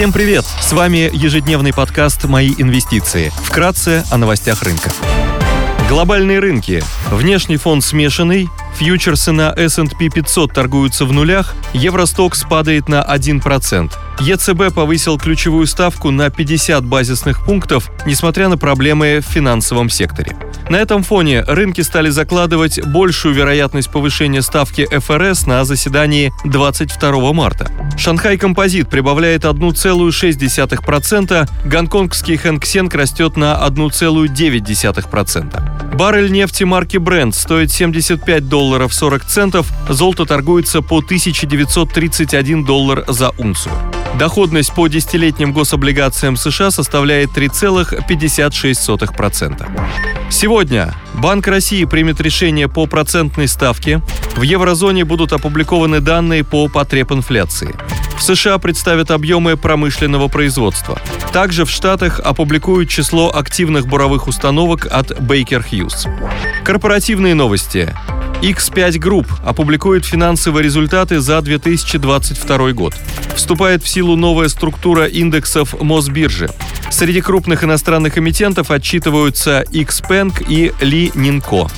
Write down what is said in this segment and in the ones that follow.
Всем привет! С вами ежедневный подкаст «Мои инвестиции». Вкратце о новостях рынка. Глобальные рынки. Внешний фон смешанный, фьючерсы на S&P 500 торгуются в нулях, Евростокс падает на 1%. ЕЦБ повысил ключевую ставку на 50 базисных пунктов, несмотря на проблемы в финансовом секторе. На этом фоне рынки стали закладывать большую вероятность повышения ставки ФРС на заседании 22 марта. Шанхай Композит прибавляет 1,6%, гонконгский Хэнк Сенг растет на 1,9%. Баррель нефти марки Brent стоит 75 долларов 40 центов, золото торгуется по 1931 доллар за унцию. Доходность по десятилетним гособлигациям США составляет 3,56%. Сегодня Банк России примет решение по процентной ставке. В еврозоне будут опубликованы данные по потреб инфляции. В США представят объемы промышленного производства. Также в Штатах опубликуют число активных буровых установок от Baker Hughes. Корпоративные новости. X5 Group опубликует финансовые результаты за 2022 год. Вступает в силу новая структура индексов Мосбиржи. Среди крупных иностранных эмитентов отчитываются Xpeng и Li Ninko.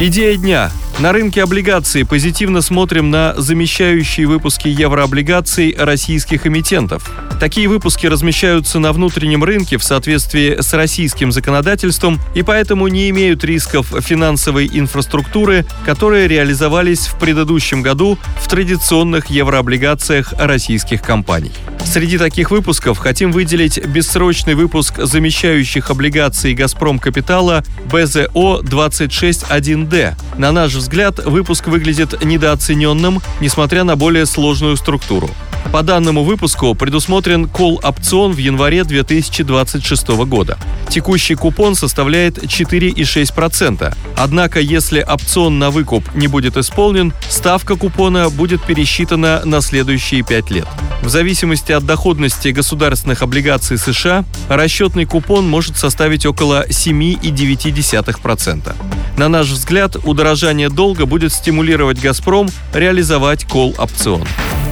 Идея дня. На рынке облигаций позитивно смотрим на замещающие выпуски еврооблигаций российских эмитентов. Такие выпуски размещаются на внутреннем рынке в соответствии с российским законодательством и поэтому не имеют рисков финансовой инфраструктуры, которые реализовались в предыдущем году в традиционных еврооблигациях российских компаний. Среди таких выпусков хотим выделить бессрочный выпуск замещающих облигаций «Газпром Капитала» БЗО-261Д. На наш взгляд, выпуск выглядит недооцененным, несмотря на более сложную структуру. По данному выпуску предусмотрен кол-опцион в январе 2026 года. Текущий купон составляет 4,6%. Однако, если опцион на выкуп не будет исполнен, ставка купона будет пересчитана на следующие 5 лет. В зависимости от доходности государственных облигаций США, расчетный купон может составить около 7,9%. На наш взгляд, удорожание долга будет стимулировать «Газпром» реализовать кол-опцион.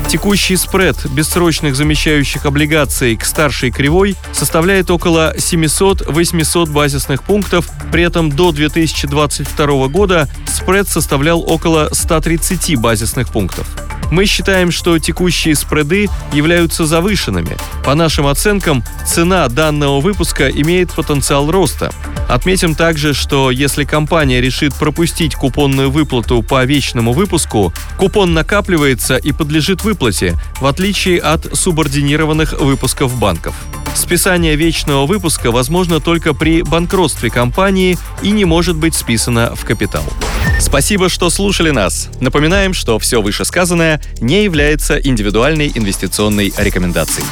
Текущий спред бессрочных замещающих облигаций к старшей кривой составляет около 700-800 базисных пунктов, при этом до 2022 года спред составлял около 130 базисных пунктов. Мы считаем, что текущие спреды являются завышенными. По нашим оценкам, цена данного выпуска имеет потенциал роста. Отметим также, что если компания решит пропустить купонную выплату по вечному выпуску, купон накапливается и подлежит выплате, в отличие от субординированных выпусков банков. Списание вечного выпуска возможно только при банкротстве компании и не может быть списано в капитал. Спасибо, что слушали нас. Напоминаем, что все вышесказанное не является индивидуальной инвестиционной рекомендацией.